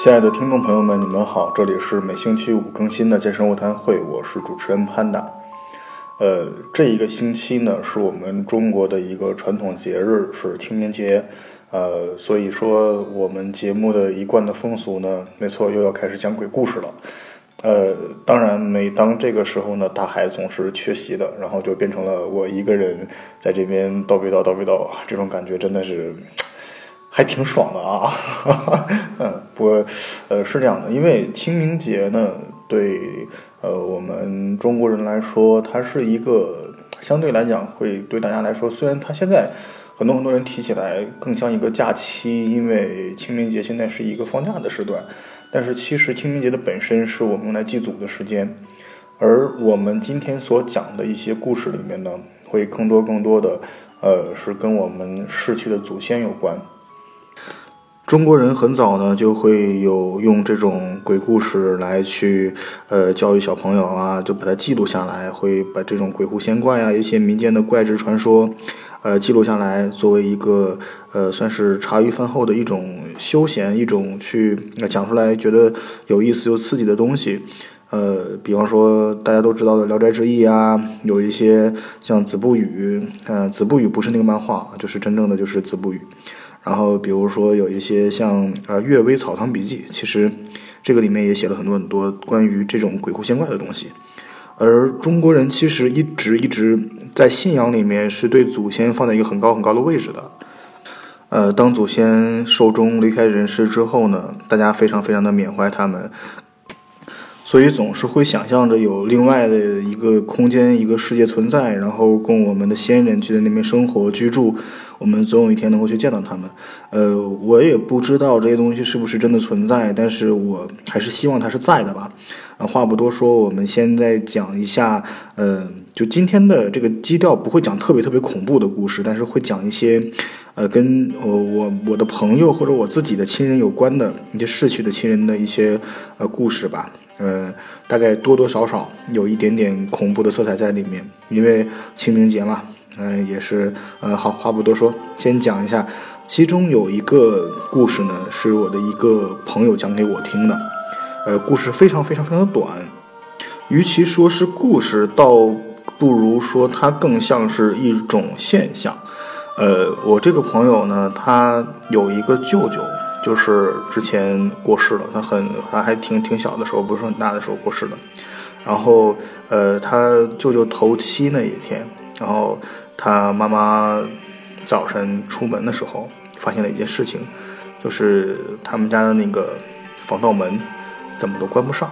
亲爱的听众朋友们，你们好，这里是每星期五更新的健身卧谈会，我是主持人潘达。呃，这一个星期呢，是我们中国的一个传统节日，是清明节。呃，所以说我们节目的一贯的风俗呢，没错，又要开始讲鬼故事了。呃，当然，每当这个时候呢，大海总是缺席的，然后就变成了我一个人在这边叨逼叨叨逼叨，这种感觉真的是。还挺爽的啊，嗯，我，呃，是这样的，因为清明节呢，对，呃，我们中国人来说，它是一个相对来讲会对大家来说，虽然它现在很多很多人提起来更像一个假期，因为清明节现在是一个放假的时段，但是其实清明节的本身是我们用来祭祖的时间，而我们今天所讲的一些故事里面呢，会更多更多的，呃，是跟我们逝去的祖先有关。中国人很早呢就会有用这种鬼故事来去呃教育小朋友啊，就把它记录下来，会把这种鬼狐仙怪啊一些民间的怪志传说，呃记录下来，作为一个呃算是茶余饭后的一种休闲，一种去讲出来觉得有意思又刺激的东西。呃，比方说大家都知道的《聊斋志异》啊，有一些像《子不语》，呃，《子不语》不是那个漫画，就是真正的就是《子不语》。然后，比如说有一些像呃《阅微草堂笔记》，其实这个里面也写了很多很多关于这种鬼狐仙怪的东西。而中国人其实一直一直在信仰里面是对祖先放在一个很高很高的位置的。呃，当祖先寿终离开人世之后呢，大家非常非常的缅怀他们。所以总是会想象着有另外的一个空间、一个世界存在，然后供我们的先人去在那边生活居住。我们总有一天能够去见到他们。呃，我也不知道这些东西是不是真的存在，但是我还是希望它是在的吧。啊，话不多说，我们现在讲一下。呃，就今天的这个基调不会讲特别特别恐怖的故事，但是会讲一些，呃，跟我我我的朋友或者我自己的亲人有关的一些逝去的亲人的一些呃故事吧。呃，大概多多少少有一点点恐怖的色彩在里面，因为清明节嘛，嗯，也是，呃，好话不多说，先讲一下，其中有一个故事呢，是我的一个朋友讲给我听的，呃，故事非常非常非常的短，与其说是故事，倒不如说它更像是一种现象，呃，我这个朋友呢，他有一个舅舅。就是之前过世了，他很他还挺挺小的时候，不是很大的时候过世的。然后，呃，他舅舅头七那一天，然后他妈妈早晨出门的时候，发现了一件事情，就是他们家的那个防盗门怎么都关不上。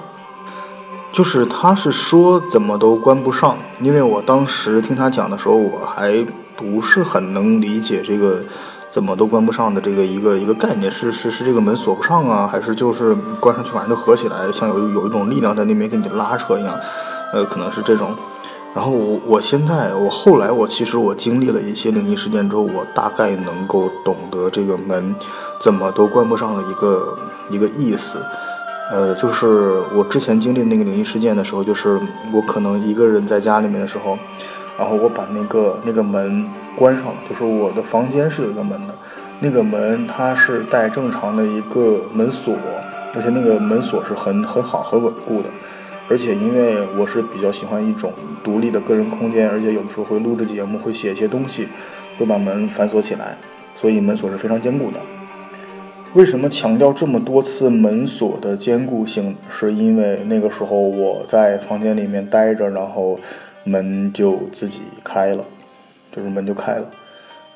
就是他是说怎么都关不上，因为我当时听他讲的时候，我还不是很能理解这个。怎么都关不上的这个一个一个概念是是是这个门锁不上啊，还是就是关上去反正就合起来，像有有一种力量在那边给你拉扯一样，呃，可能是这种。然后我我现在我后来我其实我经历了一些灵异事件之后，我大概能够懂得这个门怎么都关不上的一个一个意思。呃，就是我之前经历那个灵异事件的时候，就是我可能一个人在家里面的时候，然后我把那个那个门。关上了，就是我的房间是有一个门的，那个门它是带正常的一个门锁，而且那个门锁是很很好很稳固的，而且因为我是比较喜欢一种独立的个人空间，而且有的时候会录制节目，会写一些东西，会把门反锁起来，所以门锁是非常坚固的。为什么强调这么多次门锁的坚固性？是因为那个时候我在房间里面待着，然后门就自己开了。就是门就开了，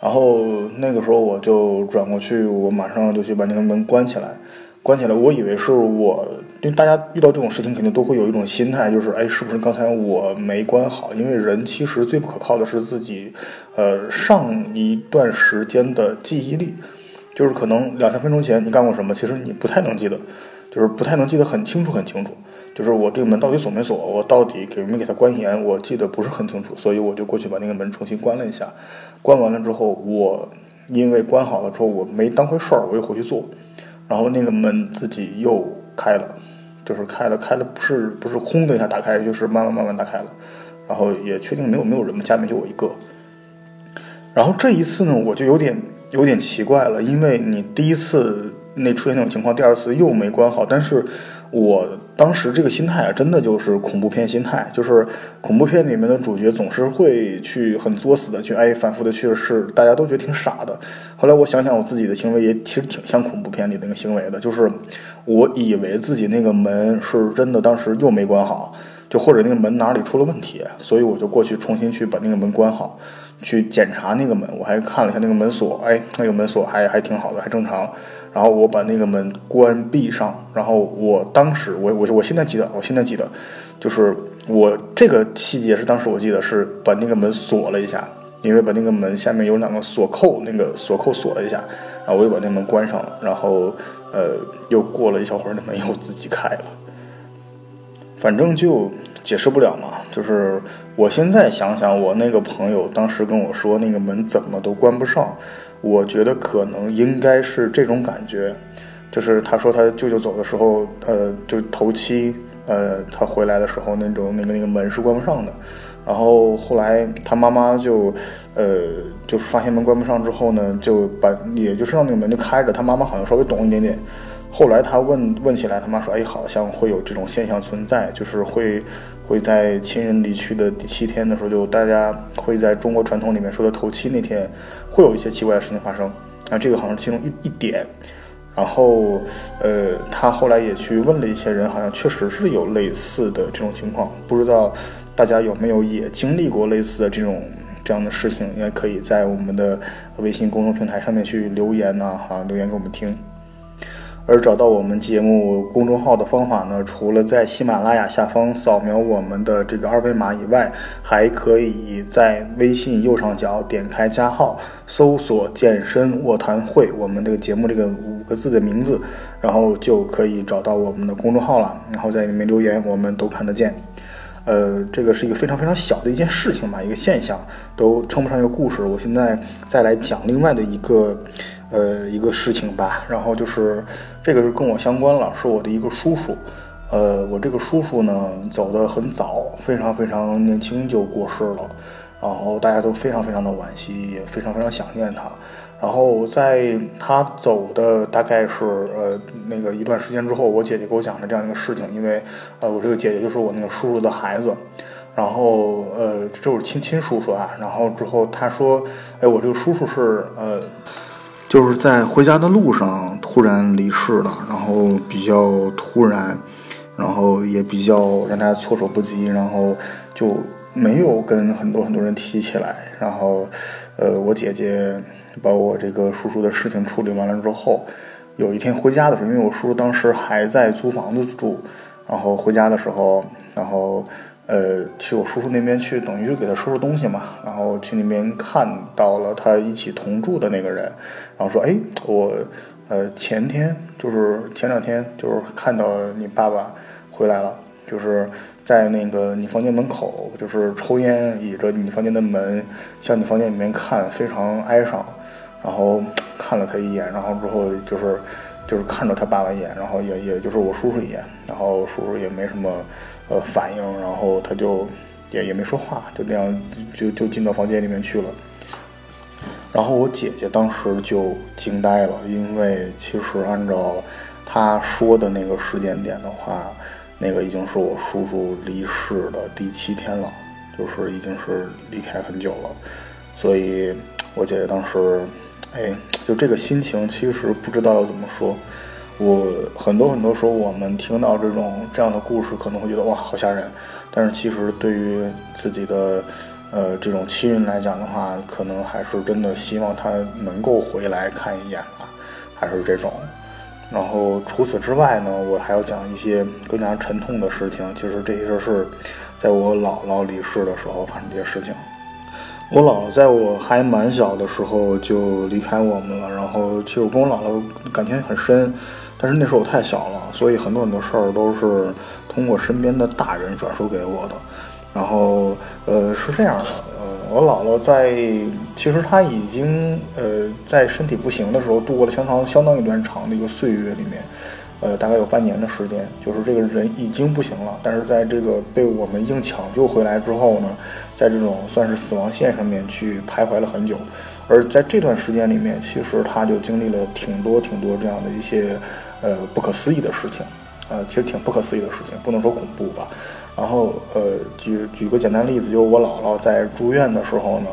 然后那个时候我就转过去，我马上就去把那个门关起来，关起来。我以为是我，因为大家遇到这种事情肯定都会有一种心态，就是哎，是不是刚才我没关好？因为人其实最不可靠的是自己，呃，上一段时间的记忆力，就是可能两三分钟前你干过什么，其实你不太能记得，就是不太能记得很清楚很清楚。就是我这个门到底锁没锁？我到底给没给它关严？我记得不是很清楚，所以我就过去把那个门重新关了一下。关完了之后，我因为关好了之后我没当回事儿，我又回去做，然后那个门自己又开了，就是开了，开了不是不是轰的一下打开，就是慢慢慢慢打开了。然后也确定没有没有人嘛，家里面就我一个。然后这一次呢，我就有点有点奇怪了，因为你第一次那出现那种情况，第二次又没关好，但是。我当时这个心态啊，真的就是恐怖片心态，就是恐怖片里面的主角总是会去很作死的去哎反复的去试，大家都觉得挺傻的。后来我想想我自己的行为也其实挺像恐怖片里那个行为的，就是我以为自己那个门是真的，当时又没关好，就或者那个门哪里出了问题，所以我就过去重新去把那个门关好，去检查那个门，我还看了一下那个门锁，哎，那个门锁还还挺好的，还正常。然后我把那个门关闭上，然后我当时我我我现在记得，我现在记得，就是我这个细节是当时我记得是把那个门锁了一下，因为把那个门下面有两个锁扣，那个锁扣锁了一下，然后我又把那门关上了，然后呃又过了一小会儿，那门又自己开了，反正就解释不了嘛，就是我现在想想，我那个朋友当时跟我说那个门怎么都关不上。我觉得可能应该是这种感觉，就是他说他舅舅走的时候，呃，就头七，呃，他回来的时候那种那个那个门是关不上的，然后后来他妈妈就，呃，就是发现门关不上之后呢，就把也就是让那个门就开着，他妈妈好像稍微懂一点点。后来他问问起来，他妈说：“哎，好像会有这种现象存在，就是会会在亲人离去的第七天的时候，就大家会在中国传统里面说的头七那天，会有一些奇怪的事情发生。啊，这个好像是其中一一点。然后，呃，他后来也去问了一些人，好像确实是有类似的这种情况。不知道大家有没有也经历过类似的这种这样的事情？也可以在我们的微信公众平台上面去留言呐，哈，留言给我们听。”而找到我们节目公众号的方法呢，除了在喜马拉雅下方扫描我们的这个二维码以外，还可以在微信右上角点开加号，搜索“健身卧谈会”我们这个节目这个五个字的名字，然后就可以找到我们的公众号了。然后在里面留言，我们都看得见。呃，这个是一个非常非常小的一件事情吧，一个现象，都称不上一个故事。我现在再来讲另外的一个。呃，一个事情吧，然后就是这个是跟我相关了，是我的一个叔叔。呃，我这个叔叔呢走得很早，非常非常年轻就过世了，然后大家都非常非常的惋惜，也非常非常想念他。然后在他走的大概是呃那个一段时间之后，我姐姐给我讲了这样一个事情，因为呃我这个姐姐就是我那个叔叔的孩子，然后呃就是亲亲叔叔啊，然后之后他说，哎，我这个叔叔是呃。就是在回家的路上突然离世了，然后比较突然，然后也比较让大家措手不及，然后就没有跟很多很多人提起来。然后，呃，我姐姐把我这个叔叔的事情处理完了之后，有一天回家的时候，因为我叔叔当时还在租房子住，然后回家的时候，然后。呃，去我叔叔那边去，等于是给他收拾东西嘛。然后去那边看到了他一起同住的那个人，然后说：“哎，我呃前天就是前两天就是看到你爸爸回来了，就是在那个你房间门口，就是抽烟倚着你房间的门，向你房间里面看，非常哀伤。然后看了他一眼，然后之后就是就是看着他爸爸一眼，然后也也就是我叔叔一眼，然后叔叔也没什么。”呃，反应，然后他就也也没说话，就那样就就进到房间里面去了。然后我姐姐当时就惊呆了，因为其实按照她说的那个时间点的话，那个已经是我叔叔离世的第七天了，就是已经是离开很久了。所以，我姐姐当时，哎，就这个心情，其实不知道要怎么说。我很多很多时候，我们听到这种这样的故事，可能会觉得哇，好吓人。但是其实对于自己的，呃，这种亲人来讲的话，可能还是真的希望他能够回来看一眼吧，还是这种。然后除此之外呢，我还要讲一些更加沉痛的事情。其实这些是在我姥姥离世的时候发生这些事情。我姥姥在我还蛮小的时候就离开我们了，然后其实我跟我姥姥感情很深。但是那时候我太小了，所以很多很多事儿都是通过身边的大人转述给我的。然后，呃，是这样的，我姥姥在其实她已经呃在身体不行的时候度过了相当相当一段长的一个岁月里面，呃，大概有半年的时间，就是这个人已经不行了，但是在这个被我们硬抢救回来之后呢，在这种算是死亡线上面去徘徊了很久，而在这段时间里面，其实他就经历了挺多挺多这样的一些呃不可思议的事情，呃，其实挺不可思议的事情，不能说恐怖吧。然后呃，举举个简单例子，就是我姥姥在住院的时候呢，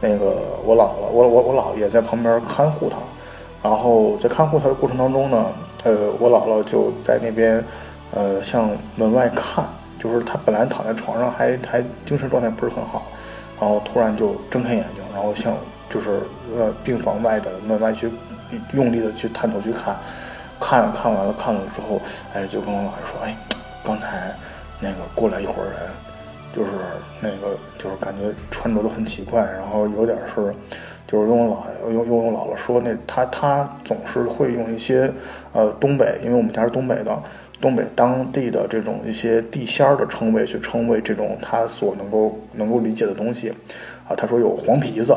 那个我姥姥，我我我姥爷在旁边看护她，然后在看护她的过程当中呢。呃，我姥姥就在那边，呃，向门外看，就是她本来躺在床上，还还精神状态不是很好，然后突然就睁开眼睛，然后向就是呃病房外的门外去用力的去探头去看，看看完了看了之后，哎，就跟我姥爷说，哎，刚才那个过来一伙人，就是那个就是感觉穿着都很奇怪，然后有点是。就是用我姥用用姥姥说，那他他总是会用一些，呃，东北，因为我们家是东北的，东北当地的这种一些地仙儿的称谓去称谓这种他所能够能够理解的东西，啊，他说有黄皮子。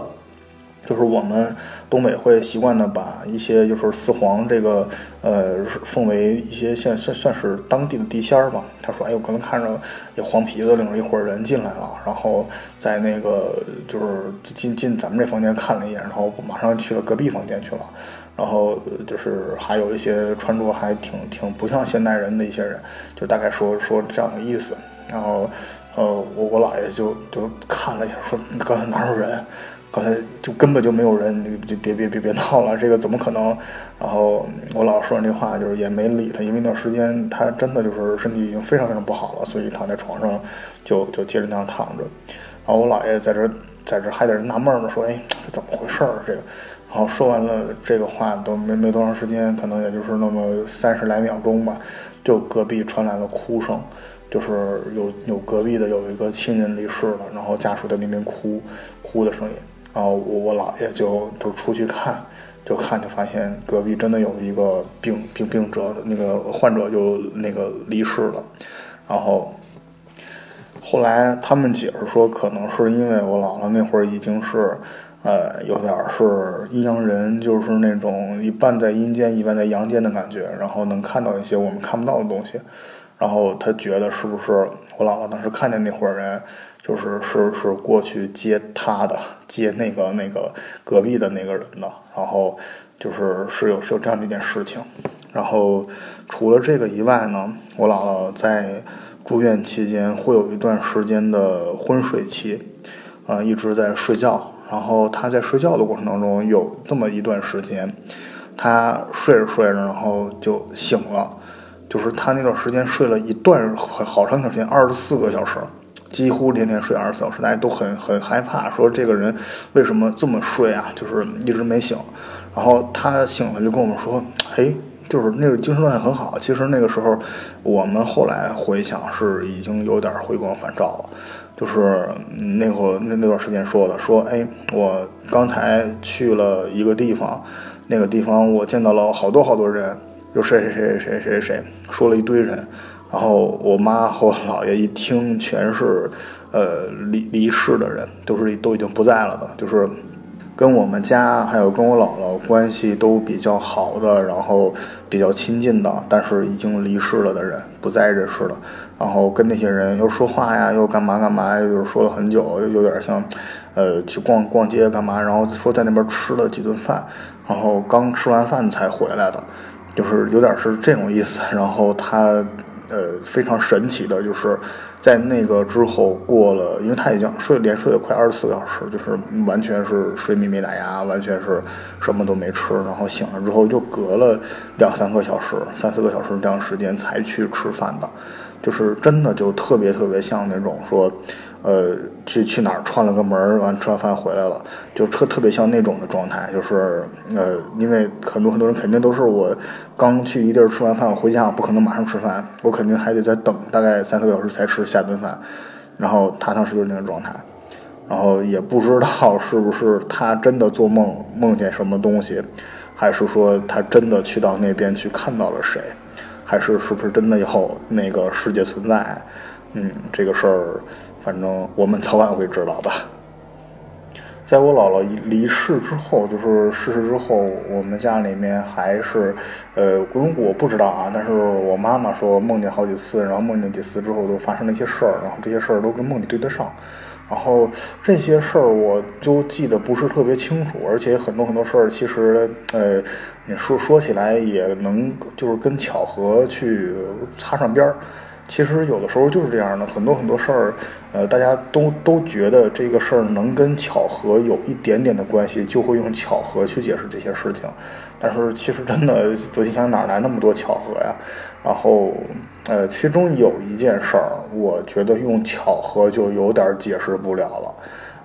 就是我们东北会习惯的把一些就是四皇这个呃奉为一些算算算是当地的地仙儿吧。他说：“哎，我可能看着有黄皮子领着一伙人进来了，然后在那个就是进进咱们这房间看了一眼，然后马上去了隔壁房间去了。然后就是还有一些穿着还挺挺不像现代人的一些人，就大概说说这样的意思。然后呃，我我姥爷就就看了一下，说刚才哪有人？”刚才就根本就没有人，你就别别别别闹了，这个怎么可能？然后我老说完这话，就是也没理他，因为那段时间他真的就是身体已经非常非常不好了，所以躺在床上就就接着那样躺着。然后我姥爷在这在这还在这纳闷呢，说：“哎，这怎么回事儿？这个。”然后说完了这个话都没没多长时间，可能也就是那么三十来秒钟吧，就隔壁传来了哭声。就是有有隔壁的有一个亲人离世了，然后家属在那边哭哭的声音。然后我我姥爷就就出去看，就看就发现隔壁真的有一个病病病者的那个患者就那个离世了，然后后来他们解释说，可能是因为我姥姥那会儿已经是呃有点是阴阳人，就是那种一半在阴间一半在阳间的感觉，然后能看到一些我们看不到的东西，然后他觉得是不是我姥姥当时看见那伙人。就是是是过去接他的，接那个那个隔壁的那个人的，然后就是是有是有这样的一件事情，然后除了这个以外呢，我姥姥在住院期间会有一段时间的昏睡期，啊一直在睡觉，然后他在睡觉的过程当中有这么一段时间，他睡着睡着然后就醒了，就是他那段时间睡了一段好长一段时间，二十四个小时。几乎天天睡二十四小时，大家都很很害怕，说这个人为什么这么睡啊？就是一直没醒。然后他醒了就跟我们说：“嘿，就是那个精神状态很好。”其实那个时候，我们后来回想是已经有点回光返照了。就是那会那那段时间说的，说：“哎，我刚才去了一个地方，那个地方我见到了好多好多人，就谁谁谁谁谁谁，说了一堆人。”然后我妈和我姥爷一听，全是，呃，离离世的人，都是都已经不在了的，就是跟我们家还有跟我姥姥关系都比较好的，然后比较亲近的，但是已经离世了的人，不在人世了。然后跟那些人又说话呀，又干嘛干嘛，又说了很久，又有点像，呃，去逛逛街干嘛，然后说在那边吃了几顿饭，然后刚吃完饭才回来的，就是有点是这种意思。然后他。呃，非常神奇的，就是在那个之后过了，因为他已经睡连睡了快二十四个小时，就是完全是睡眠没打压，完全是什么都没吃，然后醒了之后又隔了两三个小时、三四个小时这样时间才去吃饭的，就是真的就特别特别像那种说。呃，去去哪儿串了个门完吃完饭回来了，就特特别像那种的状态，就是呃，因为很多很多人肯定都是我刚去一地儿吃完饭回家，不可能马上吃饭，我肯定还得再等大概三四个小时才吃下顿饭，然后他当时就是那个状态，然后也不知道是不是他真的做梦梦见什么东西，还是说他真的去到那边去看到了谁，还是是不是真的有那个世界存在？嗯，这个事儿。反正我们早晚会知道吧。在我姥姥离世之后，就是逝世之后，我们家里面还是，呃，我不知道啊，但是我妈妈说梦见好几次，然后梦见几次之后都发生了一些事儿，然后这些事儿都跟梦里对得上，然后这些事儿我就记得不是特别清楚，而且很多很多事儿其实，呃，你说说起来也能就是跟巧合去擦上边儿。其实有的时候就是这样的，很多很多事儿，呃，大家都都觉得这个事儿能跟巧合有一点点的关系，就会用巧合去解释这些事情。但是其实真的仔细想，哪来那么多巧合呀？然后，呃，其中有一件事儿，我觉得用巧合就有点解释不了了。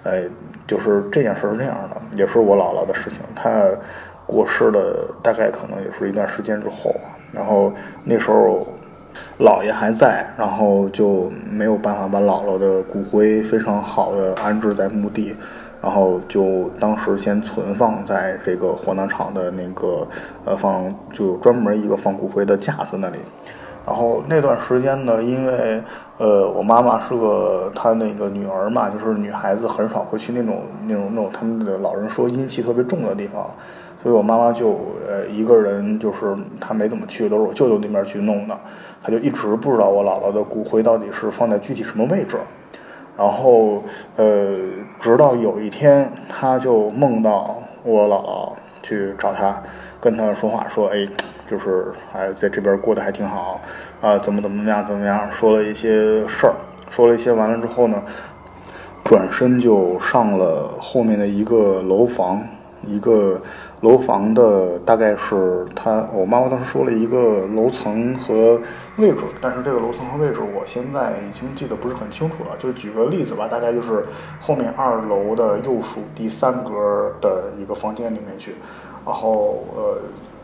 呃，就是这件事是这样的，也是我姥姥的事情，她过世的大概可能也是一段时间之后，然后那时候。姥爷还在，然后就没有办法把姥姥的骨灰非常好的安置在墓地，然后就当时先存放在这个火葬场的那个呃放就专门一个放骨灰的架子那里。然后那段时间呢，因为呃我妈妈是个她那个女儿嘛，就是女孩子很少会去那种那种那种他们的老人说阴气特别重的地方。所以我妈妈就呃一个人，就是她没怎么去，都是我舅舅那边去弄的。她就一直不知道我姥姥的骨灰到底是放在具体什么位置。然后呃，直到有一天，她就梦到我姥姥去找她，跟她说话，说哎，就是还在这边过得还挺好啊，怎么怎么样怎么样，说了一些事儿，说了一些完了之后呢，转身就上了后面的一个楼房，一个。楼房的大概是他，我妈妈当时说了一个楼层和位置，但是这个楼层和位置我现在已经记得不是很清楚了。就举个例子吧，大概就是后面二楼的右数第三格的一个房间里面去。然后呃，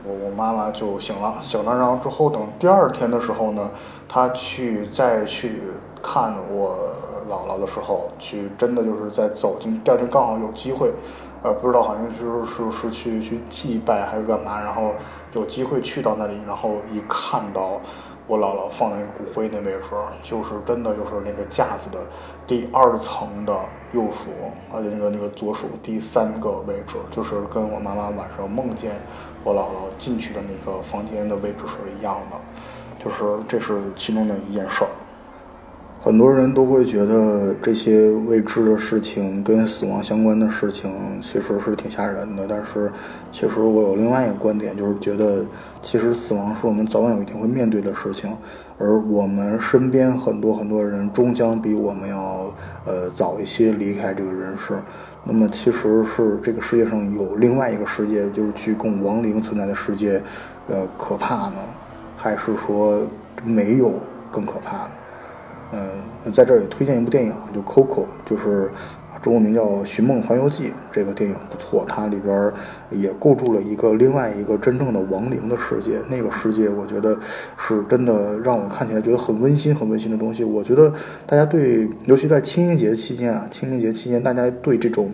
我我妈妈就醒了，醒了，然后之后等第二天的时候呢，她去再去看我姥姥的时候，去真的就是在走进第二天刚好有机会。呃，不知道好像是是是去去祭拜还是干嘛，然后有机会去到那里，然后一看到我姥姥放那个骨灰那位置，就是真的就是那个架子的第二层的右数，而且那个那个左数第三个位置，就是跟我妈妈晚上梦见我姥姥进去的那个房间的位置是一样的，就是这是其中的一件事儿。很多人都会觉得这些未知的事情跟死亡相关的事情其实是挺吓人的，但是其实我有另外一个观点，就是觉得其实死亡是我们早晚有一天会面对的事情，而我们身边很多很多人终将比我们要呃早一些离开这个人世。那么其实是这个世界上有另外一个世界，就是去供亡灵存在的世界，呃，可怕呢，还是说没有更可怕的？嗯，在这儿也推荐一部电影，就《Coco》，就是中文名叫《寻梦环游记》。这个电影不错，它里边也构筑了一个另外一个真正的亡灵的世界。那个世界，我觉得是真的让我看起来觉得很温馨、很温馨的东西。我觉得大家对，尤其在清明节期间啊，清明节期间，大家对这种，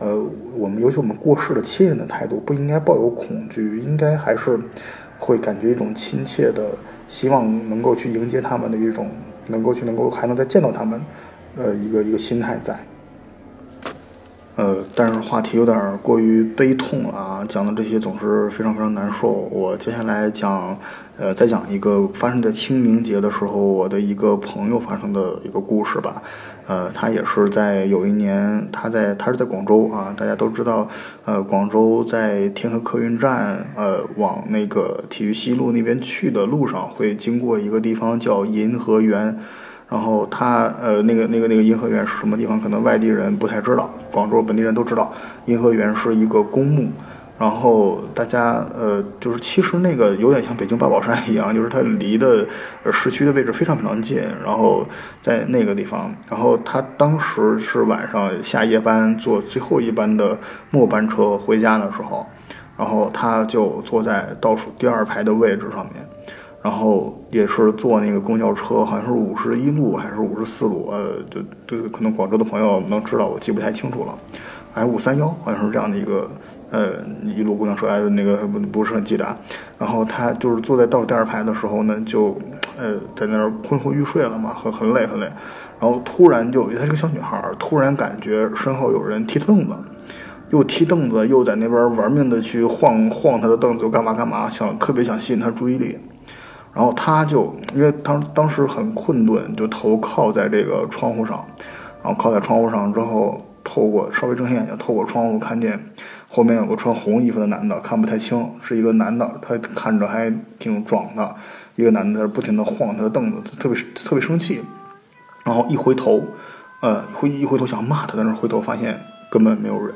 呃，我们尤其我们过世的亲人的态度，不应该抱有恐惧，应该还是会感觉一种亲切的，希望能够去迎接他们的一种。能够去，能够还能再见到他们，呃，一个一个心态在。呃，但是话题有点过于悲痛了啊，讲的这些总是非常非常难受。我接下来讲，呃，再讲一个发生在清明节的时候，我的一个朋友发生的一个故事吧。呃，他也是在有一年，他在他是在广州啊，大家都知道，呃，广州在天河客运站，呃，往那个体育西路那边去的路上，会经过一个地方叫银河园。然后他呃那个那个那个颐和园是什么地方？可能外地人不太知道，广州本地人都知道。颐和园是一个公墓，然后大家呃就是其实那个有点像北京八宝山一样，就是它离的市区的位置非常非常近。然后在那个地方，然后他当时是晚上下夜班坐最后一班的末班车回家的时候，然后他就坐在倒数第二排的位置上面。然后也是坐那个公交车，好像是五十一路还是五十四路，呃，就就可能广州的朋友能知道，我记不太清楚了。哎，五三幺好像是这样的一个，呃，一路公交车，哎，那个不不是很记得。然后他就是坐在倒数第二排的时候呢，就呃在那儿昏昏欲睡了嘛，很很累很累。然后突然就，她是个小女孩，突然感觉身后有人踢凳子，又踢凳子，又在那边玩命的去晃晃他的凳子，又干嘛干嘛，想特别想吸引他注意力。然后他就因为当当时很困顿，就头靠在这个窗户上，然后靠在窗户上之后，透过稍微睁开眼睛，透过窗户看见后面有个穿红衣服的男的，看不太清，是一个男的，他看着还挺壮的，一个男的在不停的晃他的凳子，特别特别生气。然后一回头，呃，回一回头想骂他，但是回头发现根本没有人，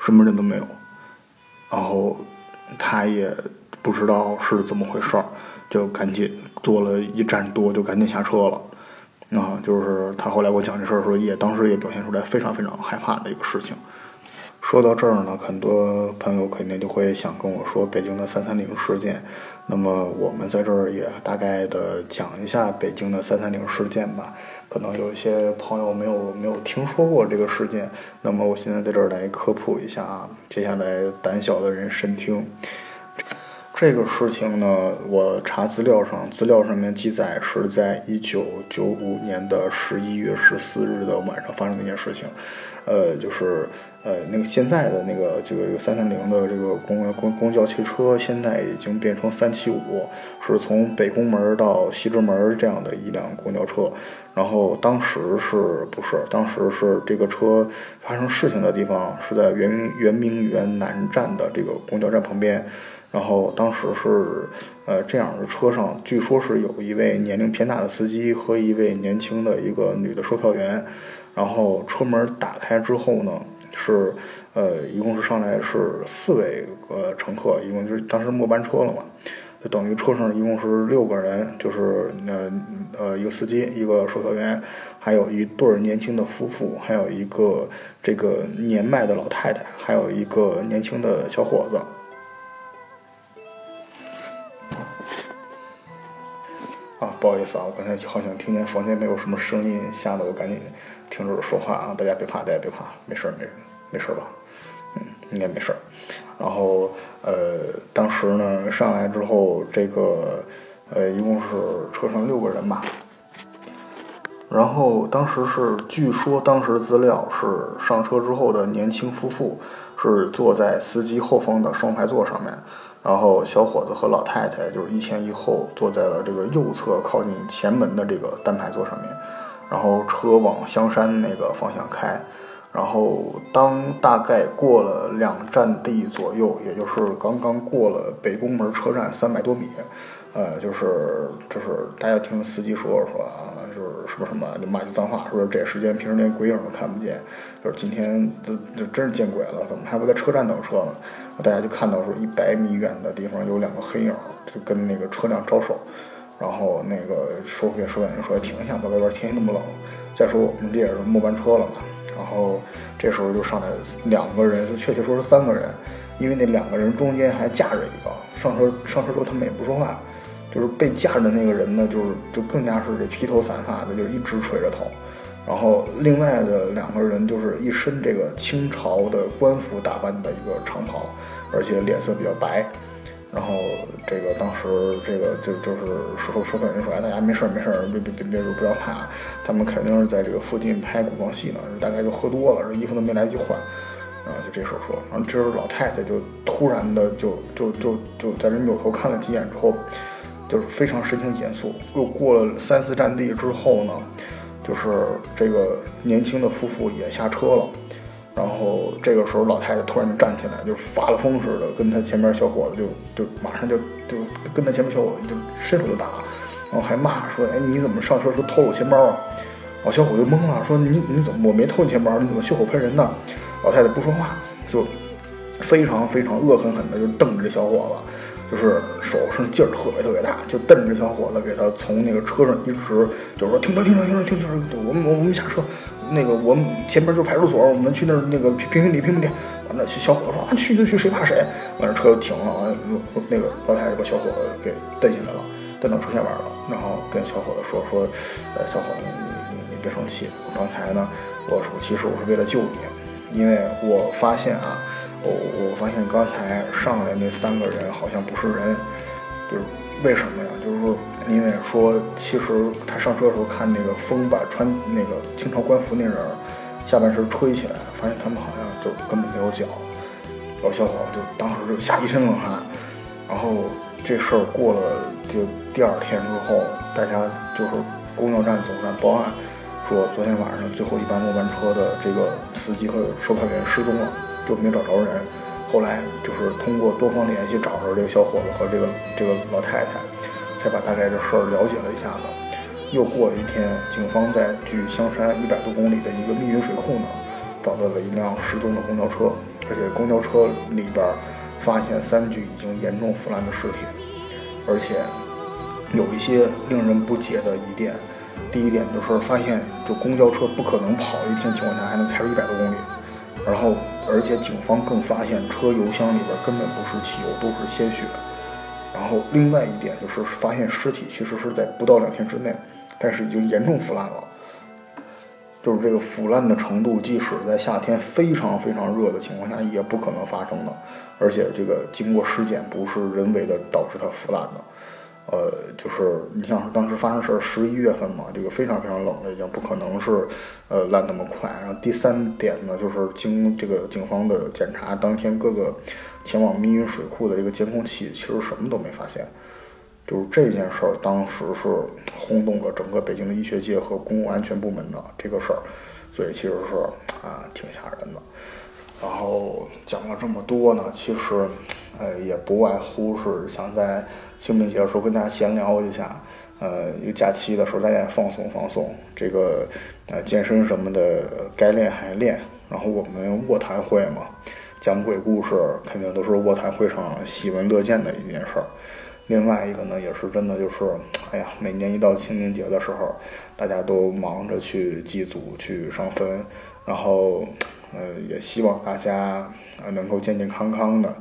什么人都没有。然后他也不知道是怎么回事儿。就赶紧坐了一站多，就赶紧下车了。啊，就是他后来给我讲这事儿的时候，也当时也表现出来非常非常害怕的一个事情。说到这儿呢，很多朋友肯定就会想跟我说北京的三三零事件。那么我们在这儿也大概的讲一下北京的三三零事件吧。可能有一些朋友没有没有听说过这个事件，那么我现在在这儿来科普一下啊。接下来胆小的人慎听。这个事情呢，我查资料上，资料上面记载是在一九九五年的十一月十四日的晚上发生的一件事情，呃，就是呃那个现在的那个这个这个三三零的这个公公公交汽车，现在已经变成三七五，是从北宫门到西直门这样的一辆公交车，然后当时是不是？当时是这个车发生事情的地方是在圆明圆明园南站的这个公交站旁边。然后当时是，呃，这样的车上，据说是有一位年龄偏大的司机和一位年轻的一个女的售票员。然后车门打开之后呢，是，呃，一共是上来是四位呃乘客，一共就是当时末班车了嘛，就等于车上一共是六个人，就是呃呃一个司机，一个售票员，还有一对年轻的夫妇，还有一个这个年迈的老太太，还有一个年轻的小伙子。不好意思啊，我刚才好像听见房间没有什么声音，吓得我赶紧停止说话啊！大家别怕，大家别怕，没事儿，没没事儿吧？嗯，应该没事儿。然后呃，当时呢上来之后，这个呃一共是车上六个人吧。然后当时是，据说当时资料是上车之后的年轻夫妇是坐在司机后方的双排座上面。然后小伙子和老太太就是一前一后坐在了这个右侧靠近前门的这个单排座上面，然后车往香山那个方向开，然后当大概过了两站地左右，也就是刚刚过了北宫门车站三百多米，呃，就是就是大家听司机说说啊，就是什么什么就骂句脏话，说这时间平时连鬼影都看不见，就是今天这这真是见鬼了，怎么还不在车站等车呢？大家就看到说一百米远的地方有两个黑影，就跟那个车辆招手，然后那个售票售票员说停一下吧，外边天气那么冷。再说我们这也是末班车了嘛，然后这时候就上来两个人，确切说是三个人，因为那两个人中间还架着一个。上车上车之后他们也不说话，就是被架着那个人呢，就是就更加是这披头散发的，就是一直垂着头。然后另外的两个人就是一身这个清朝的官服打扮的一个长袍，而且脸色比较白。然后这个当时这个就就是售售票员说：“哎，大家没事没事儿，别别别别不要怕，他们肯定是在这个附近拍古装戏呢，大概就喝多了，这衣服都没来得及换。”啊，就这时候说，然后这时候老太太就突然的就就就就在这扭头看了几眼之后，就是非常神情严肃。又过了三四站地之后呢。就是这个年轻的夫妇也下车了，然后这个时候老太太突然就站起来，就是发了疯似的，跟他前面小伙子就就马上就就跟他前面小伙子就伸手就打，然后还骂说：“哎，你怎么上车时候偷我钱包啊？”老小伙就懵了，说：“你你怎么我没偷你钱包？你怎么血口喷人呢？”老太太不说话，就非常非常恶狠狠的就瞪着这小伙子。就是手上劲儿特别特别大，就瞪着小伙子，给他从那个车上一直就是说停车停车停车停车，我们我我们下车，那个我们前面就是派出所，我们去那儿那个评评理评评理。完了，小伙子说啊去就去，谁怕谁？完了车就停了，完了那个老太太把小伙子给蹬下来了，蹬到车前边了，然后跟小伙子说说，呃小伙子你你你别生气，我刚才呢我我其实我是为了救你，因为我发现啊。我我发现刚才上来那三个人好像不是人，就是为什么呀？就是说，因为说其实他上车的时候看那个风把穿那个清朝官服那人下半身吹起来，发现他们好像就根本没有脚。老小伙就当时就吓一身冷汗。然后这事儿过了，就第二天之后，大家就是公交站总站报案，说昨天晚上最后一班末班车的这个司机和售票员失踪了，就没找着人。后来就是通过多方联系找着这个小伙子和这个这个老太太，才把大概这事儿了解了一下子。又过了一天，警方在距香山一百多公里的一个密云水库呢，找到了一辆失踪的公交车，而且公交车里边发现三具已经严重腐烂的尸体，而且有一些令人不解的疑点。第一点就是发现，就公交车不可能跑一天情况下还能开出一百多公里。然后，而且警方更发现车油箱里边根本不是汽油，都是鲜血。然后，另外一点就是发现尸体其实是在不到两天之内，但是已经严重腐烂了。就是这个腐烂的程度，即使在夏天非常非常热的情况下，也不可能发生的。而且，这个经过尸检不是人为的导致它腐烂的。呃，就是你像当时发生事儿十一月份嘛，这个非常非常冷了，已经不可能是呃烂那么快。然后第三点呢，就是经这个警方的检查，当天各个前往密云水库的这个监控器其实什么都没发现。就是这件事儿当时是轰动了整个北京的医学界和公共安全部门的这个事儿，所以其实是啊挺吓人的。然后讲了这么多呢，其实呃也不外乎是想在。清明节的时候跟大家闲聊一下，呃，有假期的时候大家放松放松，这个呃健身什么的该练还练。然后我们卧谈会嘛，讲鬼故事肯定都是卧谈会上喜闻乐见的一件事儿。另外一个呢，也是真的就是，哎呀，每年一到清明节的时候，大家都忙着去祭祖去上坟，然后呃也希望大家能够健健康康的。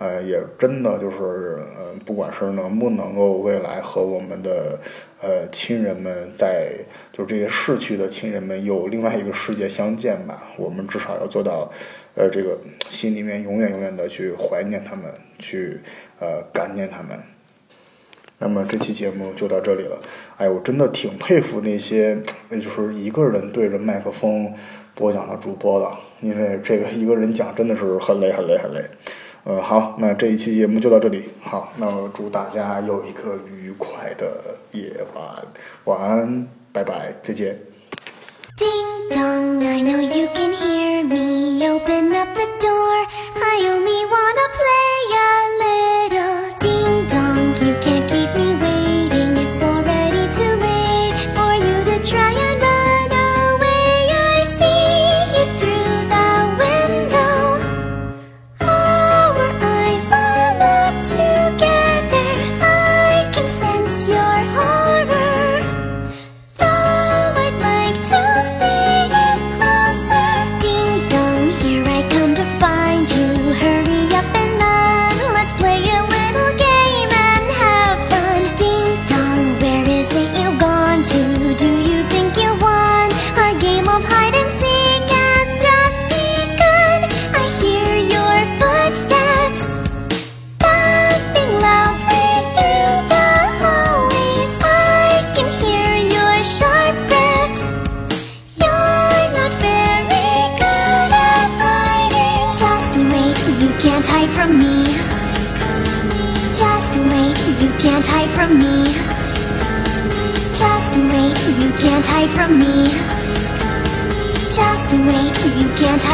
呃，也真的就是，呃，不管是能不能够未来和我们的呃亲人们在，就这些逝去的亲人们有另外一个世界相见吧，我们至少要做到，呃，这个心里面永远永远的去怀念他们，去呃感念他们。那么这期节目就到这里了。哎，我真的挺佩服那些，就是一个人对着麦克风播讲的主播的，因为这个一个人讲真的是很累很累很累。呃，好，那这一期节目就到这里。好，那祝大家有一个愉快的夜晚，晚安，拜拜，再见。from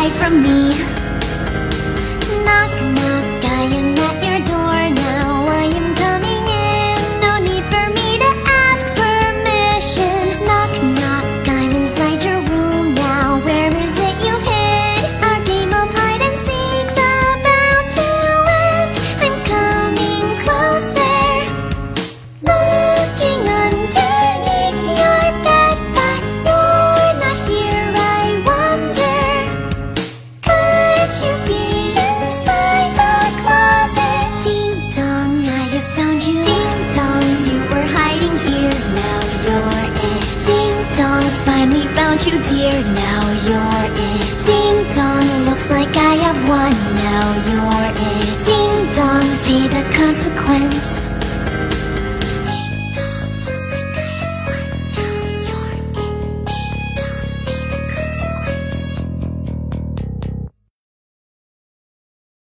away from me.